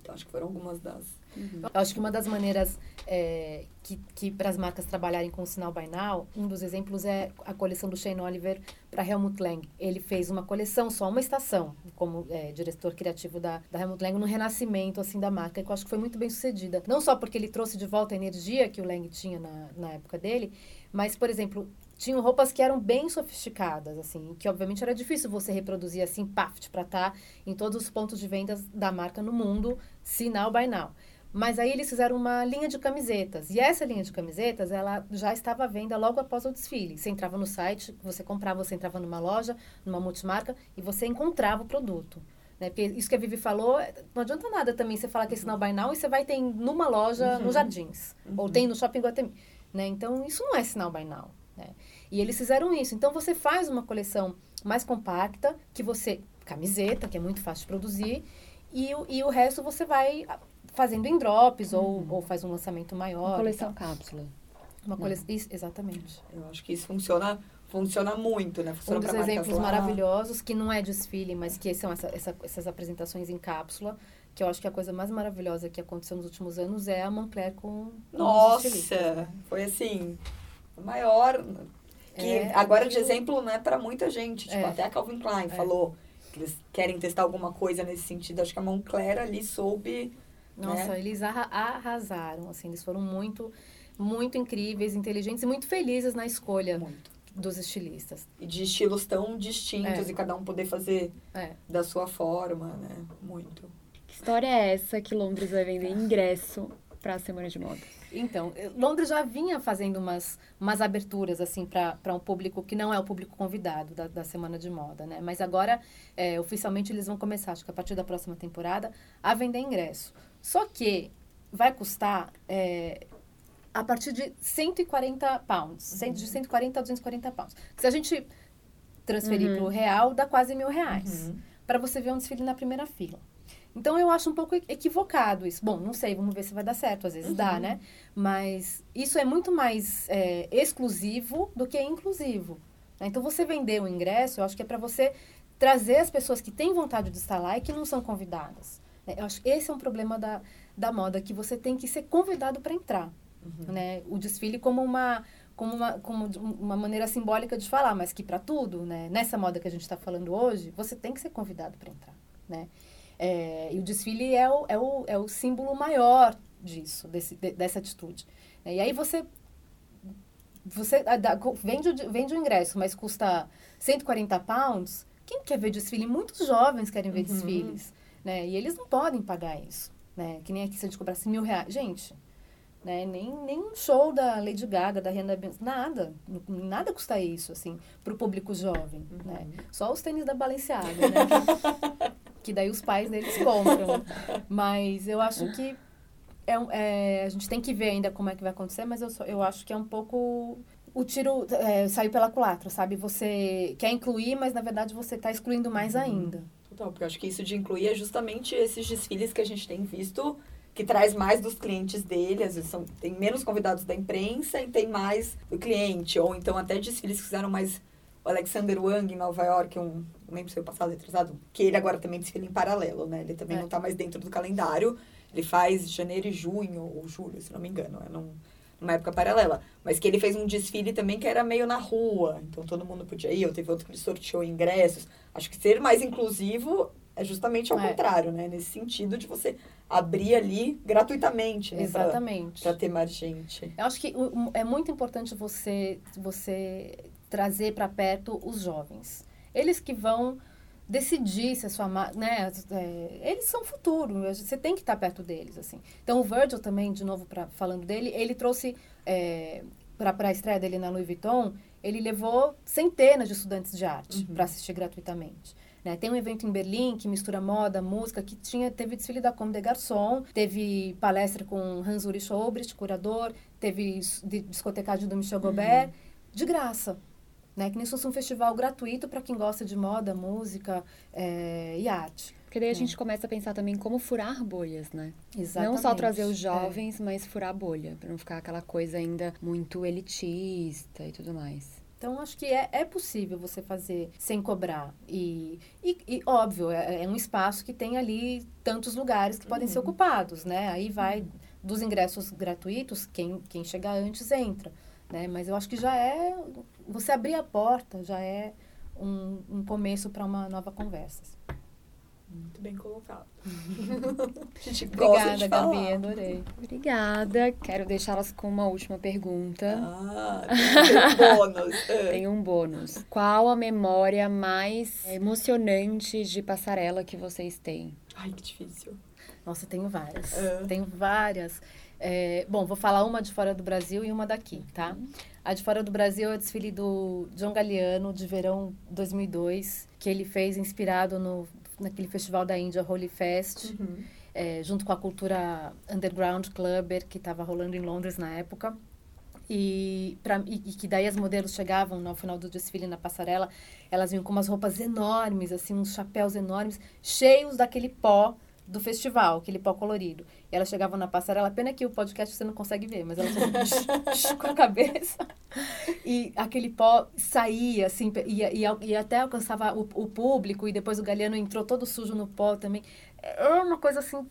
Então acho que foram algumas das Uhum. Eu acho que uma das maneiras é, que, que para as marcas trabalharem com o sinal now, um dos exemplos é a coleção do Shane Oliver para Helmut Lang. Ele fez uma coleção, só uma estação, como é, diretor criativo da, da Helmut Lang, no renascimento assim da marca, que eu acho que foi muito bem sucedida. Não só porque ele trouxe de volta a energia que o Lang tinha na, na época dele, mas, por exemplo, tinham roupas que eram bem sofisticadas, assim, que obviamente era difícil você reproduzir assim, paft, para estar tá em todos os pontos de vendas da marca no mundo, sinal by now. Mas aí eles fizeram uma linha de camisetas. E essa linha de camisetas, ela já estava à venda logo após o desfile. Você entrava no site, você comprava, você entrava numa loja, numa multimarca, e você encontrava o produto. Né? Porque isso que a Vivi falou, não adianta nada também você falar que é sinal by now e você vai ter numa loja uhum. nos Jardins. Uhum. Ou tem no Shopping Guatemi. Né? Então, isso não é sinal by now. Né? E eles fizeram isso. Então, você faz uma coleção mais compacta, que você... Camiseta, que é muito fácil de produzir. E, e o resto você vai fazendo em drops uhum. ou, ou faz um lançamento maior. Uma coleção cápsula. Uma coleção, isso, exatamente. Eu acho que isso funciona funciona muito, né? Funciona um dos exemplos lá. maravilhosos, que não é desfile, mas que são essa, essa, essas apresentações em cápsula, que eu acho que a coisa mais maravilhosa que aconteceu nos últimos anos é a Moncler com Nossa! Né? Foi assim, maior... Que é, agora, de exemplo, né, para muita gente. Tipo, é, até a Calvin Klein é. falou que eles querem testar alguma coisa nesse sentido. Acho que a Moncler ali soube nossa, né? eles arrasaram, assim, eles foram muito, muito incríveis, inteligentes e muito felizes na escolha muito. dos estilistas. E de estilos tão distintos é. e cada um poder fazer é. da sua forma, né? Muito. Que história é essa que Londres vai vender ingresso para a Semana de Moda? Então, Londres já vinha fazendo umas, umas aberturas, assim, para um público que não é o público convidado da, da Semana de Moda, né? Mas agora, é, oficialmente, eles vão começar, acho que a partir da próxima temporada, a vender ingresso. Só que vai custar é, a partir de 140 pounds, uhum. de 140 a 240 pounds. Se a gente transferir uhum. para o real, dá quase mil reais. Uhum. Para você ver um desfile na primeira fila. Então eu acho um pouco equivocado isso. Bom, não sei, vamos ver se vai dar certo. Às vezes uhum. dá, né? Mas isso é muito mais é, exclusivo do que inclusivo. Né? Então você vender o ingresso, eu acho que é para você trazer as pessoas que têm vontade de estar lá e que não são convidadas. Né? Eu acho que esse é um problema da, da moda, que você tem que ser convidado para entrar. Uhum. Né? O desfile como uma como uma, como uma maneira simbólica de falar, mas que para tudo, né? nessa moda que a gente está falando hoje, você tem que ser convidado para entrar. Né? É, e o desfile é o, é, o, é o símbolo maior disso, desse, de, dessa atitude. E aí você, você vende, o, vende o ingresso, mas custa 140 pounds. Quem quer ver desfile? Muitos jovens querem ver uhum. desfiles. Né? E eles não podem pagar isso. Né? Que nem aqui se a gente cobrasse mil reais. Gente, né? Nem, nem um show da Lady Gaga, da Rihanna nada. Nada custa isso, assim, para o público jovem, uhum. né? Só os tênis da Balenciaga, né? [LAUGHS] que daí os pais deles compram. Mas eu acho que é, é, a gente tem que ver ainda como é que vai acontecer, mas eu, só, eu acho que é um pouco o tiro é, saiu pela culatra, sabe? Você quer incluir, mas na verdade você está excluindo mais uhum. ainda. Total, porque eu acho que isso de incluir é justamente esses desfiles que a gente tem visto que traz mais dos clientes dele, às vezes são, tem menos convidados da imprensa e tem mais do cliente, ou então até desfiles que fizeram mais o Alexander Wang em Nova York, um, não lembro se foi passado retrasado, que ele agora também desfila em paralelo, né? Ele também é. não está mais dentro do calendário. Ele faz janeiro e junho, ou julho, se não me engano, é num, numa época paralela. Mas que ele fez um desfile também que era meio na rua, então todo mundo podia ir, ou teve outro que sorteou ingressos. Acho que ser mais inclusivo é justamente ao é. contrário, né? Nesse sentido de você abrir ali gratuitamente, né? Exatamente. Para ter mais gente. Eu acho que é muito importante você, você trazer para perto os jovens. Eles que vão decidir se a sua né é, eles são o futuro você tem que estar perto deles assim então o Virgil também de novo pra, falando dele ele trouxe é, para a estreia dele na Louis Vuitton ele levou centenas de estudantes de arte uhum. para assistir gratuitamente né? Tem um evento em Berlim que mistura moda, música, que tinha, teve desfile da Comme des Garçons, teve palestra com Hans-Uri Schobrich, curador, teve discotecagem do Michel Gobert, uhum. de graça né? Que nem se fosse um festival gratuito para quem gosta de moda, música é, e arte. Porque daí a é. gente começa a pensar também como furar bolhas, né? Exatamente. Não só trazer os é. jovens, é. mas furar bolha, para não ficar aquela coisa ainda muito elitista e tudo mais. Então, acho que é, é possível você fazer sem cobrar. E, e, e óbvio, é, é, um espaço que tem ali tantos lugares que podem uhum. ser ocupados, né? Aí vai uhum. dos ingressos gratuitos, quem, quem chegar antes entra. Né? Mas eu acho que já é você abrir a porta já é um, um começo para uma nova conversa. Muito bem colocado. [LAUGHS] Obrigada, Gabi, adorei. Obrigada. Quero deixá-las com uma última pergunta. Ah, [LAUGHS] tem um bônus. É. tem um bônus. Qual a memória mais emocionante de passarela que vocês têm? Ai, que difícil. Nossa, tenho várias. Uh. Tenho várias. É, bom, vou falar uma de fora do Brasil e uma daqui, tá? A de fora do Brasil é o desfile do John Galliano, de verão 2002, que ele fez inspirado no, naquele festival da Índia, Holy Fest, uhum. é, junto com a cultura underground clubber, que estava rolando em Londres na época. E, pra, e, e, que daí as modelos chegavam no final do desfile na passarela, elas vinham com umas roupas enormes, assim, uns chapéus enormes, cheios daquele pó do festival, aquele pó colorido. E ela chegava na passarela, pena que o podcast você não consegue ver, mas ela com a cabeça. [LAUGHS] E aquele pó saía, assim, e, e, e até alcançava o, o, público, e depois o Galeano entrou todo sujo no pó também. É uma coisa assim.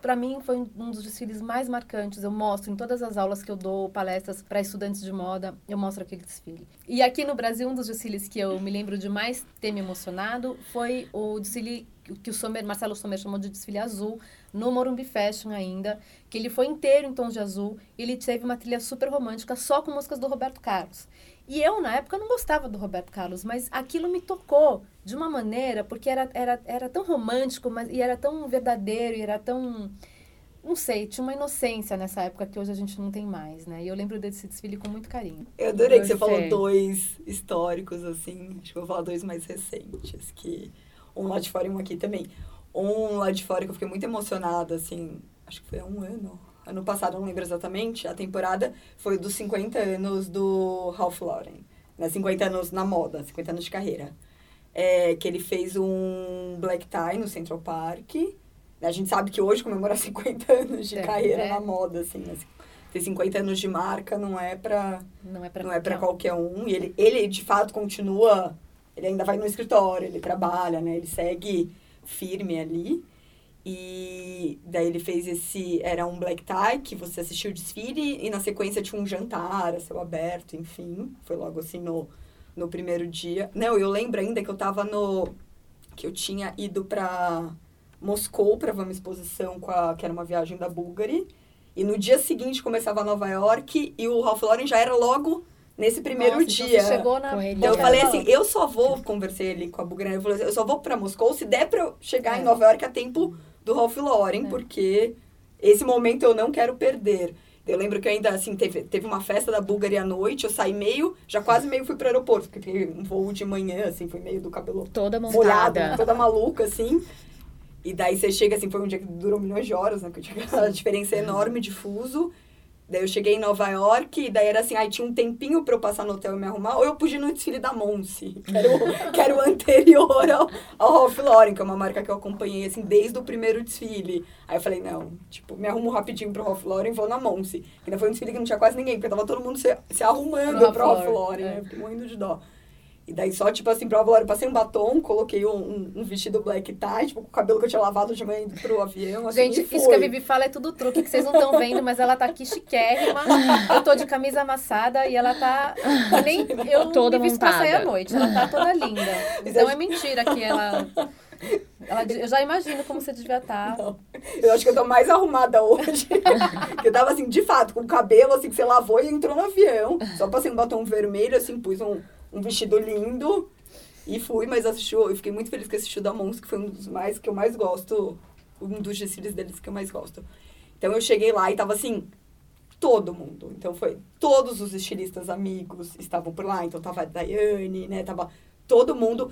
Para mim, foi um dos desfiles mais marcantes. Eu mostro em todas as aulas que eu dou, palestras para estudantes de moda, eu mostro aquele desfile. E aqui no Brasil, um dos desfiles que eu me lembro de mais ter me emocionado foi o desfile que o Sommer, Marcelo Sommer chamou de desfile azul, no Morumbi Fashion ainda, que ele foi inteiro em tons de azul, e ele teve uma trilha super romântica só com músicas do Roberto Carlos. E eu, na época, não gostava do Roberto Carlos, mas aquilo me tocou de uma maneira, porque era, era, era tão romântico mas, e era tão verdadeiro, e era tão não sei, tinha uma inocência nessa época que hoje a gente não tem mais, né? E eu lembro desse desfile com muito carinho. Eu adorei que você falou dois históricos, assim. Acho que eu vou falar dois mais recentes, que um lá de fora e um aqui também. Um lá de fora que eu fiquei muito emocionada, assim, acho que foi há um ano. Ano passado, não lembro exatamente, a temporada foi dos 50 anos do Ralph Lauren. Né? 50 anos na moda, 50 anos de carreira. É, que ele fez um black tie no Central Park. A gente sabe que hoje comemorar 50 [LAUGHS] anos de é, carreira é. na moda, assim, assim, ter 50 anos de marca não é pra, não é pra, não é pra qualquer um. E ele, ele, de fato, continua... Ele ainda vai no escritório, ele trabalha, né? Ele segue firme ali. E daí ele fez esse. Era um black tie que você assistiu o desfile e na sequência tinha um jantar a céu aberto, enfim. Foi logo assim no, no primeiro dia. Não, eu lembro ainda que eu tava no. que eu tinha ido pra Moscou pra ver uma exposição com a, que era uma viagem da Bulgari. E no dia seguinte começava Nova York e o Ralph Lauren já era logo nesse primeiro Nossa, então dia. Então chegou na então eu falei assim, eu só vou, conversei ali com a Bulgari, eu falei assim, eu só vou para Moscou se der para eu chegar é. em Nova York a tempo do Ralph Lauren, é. porque esse momento eu não quero perder. Eu lembro que ainda, assim, teve, teve uma festa da Bulgari à noite, eu saí meio, já quase meio fui pro aeroporto, porque peguei um voo de manhã, assim, fui meio do cabelo toda molhado, toda maluca, assim. E daí você chega, assim, foi um dia que durou milhões de horas, né? Porque tinha aquela [LAUGHS] diferença enorme de fuso. Daí eu cheguei em Nova York, e daí era assim, aí tinha um tempinho pra eu passar no hotel e me arrumar, ou eu podia no desfile da Monse, [LAUGHS] que era o, que era o anterior ao, ao Ralph Lauren, que é uma marca que eu acompanhei, assim, desde o primeiro desfile. Aí eu falei, não, tipo, me arrumo rapidinho pro Ralph Lauren e vou na Monse. Ainda foi um desfile que não tinha quase ninguém, porque tava todo mundo se, se arrumando pro, Ralph Lauren, né? é. né? Fiquei morrendo de dó. E daí só, tipo assim, prova eu passei um batom, coloquei um, um, um, vestido black tie, tipo, com o cabelo que eu tinha lavado de manhã pro avião. Assim, Gente, isso que a Vivi fala é tudo truque, que vocês não estão vendo, mas ela tá aqui chiquérrima. Eu tô de camisa amassada e ela tá. Nem eu toda me montada. pra sair à noite. Ela tá toda linda. [LAUGHS] Então é mentira que ela. Ela, eu já imagino como você devia estar. Tá. Não. Eu acho que eu tô mais arrumada hoje. [LAUGHS] eu tava assim, de fato, com o cabelo assim que você lavou e entrou no avião. Só passei um batom vermelho, assim, pus um um vestido lindo. E fui, mas assisti, eu fiquei muito feliz que assisti o da Mons, que foi um dos mais que eu mais gosto, um dos desfiles deles que eu mais gosto. Então eu cheguei lá e tava assim, todo mundo. Então foi todos os estilistas amigos estavam por lá, então tava a Daiane, né, tava todo mundo,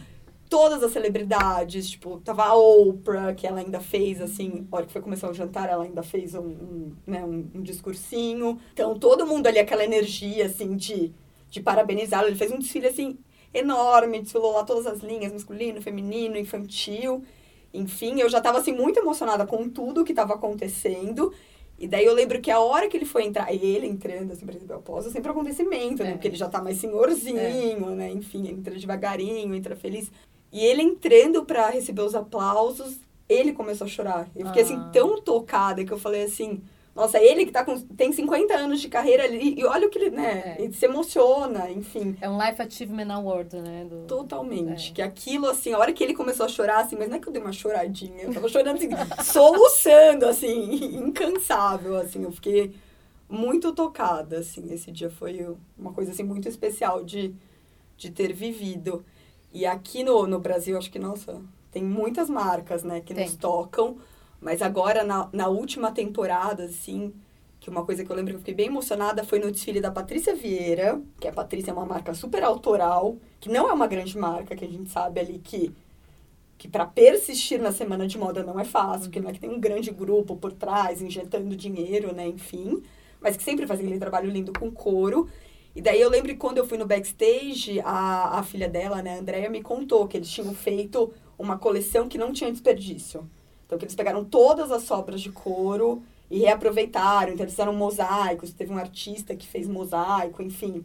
todas as celebridades, tipo, tava a Oprah, que ela ainda fez assim, a hora que foi começar o jantar, ela ainda fez um, um né, um, um discursinho. Então todo mundo ali aquela energia assim de de parabenizá-lo. Ele fez um desfile, assim, enorme, desfilou lá todas as linhas, masculino, feminino, infantil. Enfim, eu já estava assim, muito emocionada com tudo que estava acontecendo. E daí eu lembro que a hora que ele foi entrar, ele entrando, assim, pra receber o pós, é sempre acontecimento, né? É. Porque ele já tá mais senhorzinho, é. né? Enfim, entra devagarinho, entra feliz. E ele entrando para receber os aplausos, ele começou a chorar. Eu fiquei, assim, ah. assim, tão tocada que eu falei assim nossa, ele que tá com, tem 50 anos de carreira ali, e olha o que ele, né, é. ele se emociona, enfim. É um Life Achievement Award, né? Do... Totalmente. É. Que aquilo, assim, a hora que ele começou a chorar, assim, mas não é que eu dei uma choradinha, eu tava chorando, assim, [LAUGHS] soluçando, assim, incansável, assim, eu fiquei muito tocada, assim, esse dia foi uma coisa, assim, muito especial de, de ter vivido. E aqui no, no Brasil, acho que, nossa, tem muitas marcas, né, que tem. nos tocam, mas agora, na, na última temporada, assim, que uma coisa que eu lembro que eu fiquei bem emocionada foi no desfile da Patrícia Vieira, que a Patrícia é uma marca super autoral, que não é uma grande marca, que a gente sabe ali que que para persistir na semana de moda não é fácil, porque não é que tem um grande grupo por trás injetando dinheiro, né, enfim, mas que sempre faz aquele trabalho lindo com couro. E daí eu lembro que quando eu fui no backstage, a, a filha dela, né, a Andrea, me contou que eles tinham feito uma coleção que não tinha desperdício. Então, que eles pegaram todas as sobras de couro e reaproveitaram. Então, eles fizeram mosaicos. Teve um artista que fez mosaico, enfim.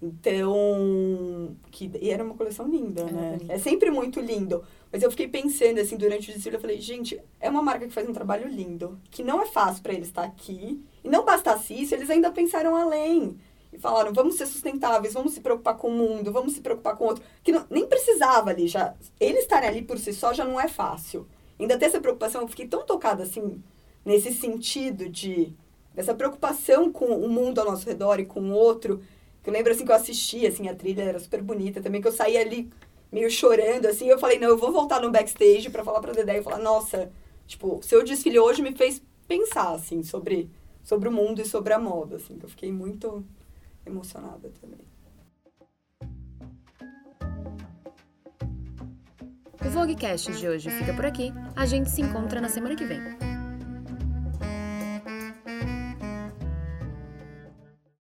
Então, que, e era uma coleção linda, é, né? É sempre muito lindo. Mas eu fiquei pensando, assim, durante o desfile, eu falei, gente, é uma marca que faz um trabalho lindo, que não é fácil para eles estar aqui. E não bastasse isso, eles ainda pensaram além. E falaram, vamos ser sustentáveis, vamos se preocupar com o mundo, vamos se preocupar com o outro. Que não, nem precisava ali, já. Eles estarem ali por si só já não é fácil ainda ter essa preocupação, eu fiquei tão tocada assim, nesse sentido de dessa preocupação com o mundo ao nosso redor e com o outro, que eu lembro assim que eu assisti, assim, a trilha era super bonita também, que eu saí ali meio chorando, assim, eu falei, não, eu vou voltar no backstage para falar pra Dedé e falar, nossa, tipo, seu desfile hoje me fez pensar, assim, sobre, sobre o mundo e sobre a moda, assim, que eu fiquei muito emocionada também. O Voguecast de hoje fica por aqui. A gente se encontra na semana que vem.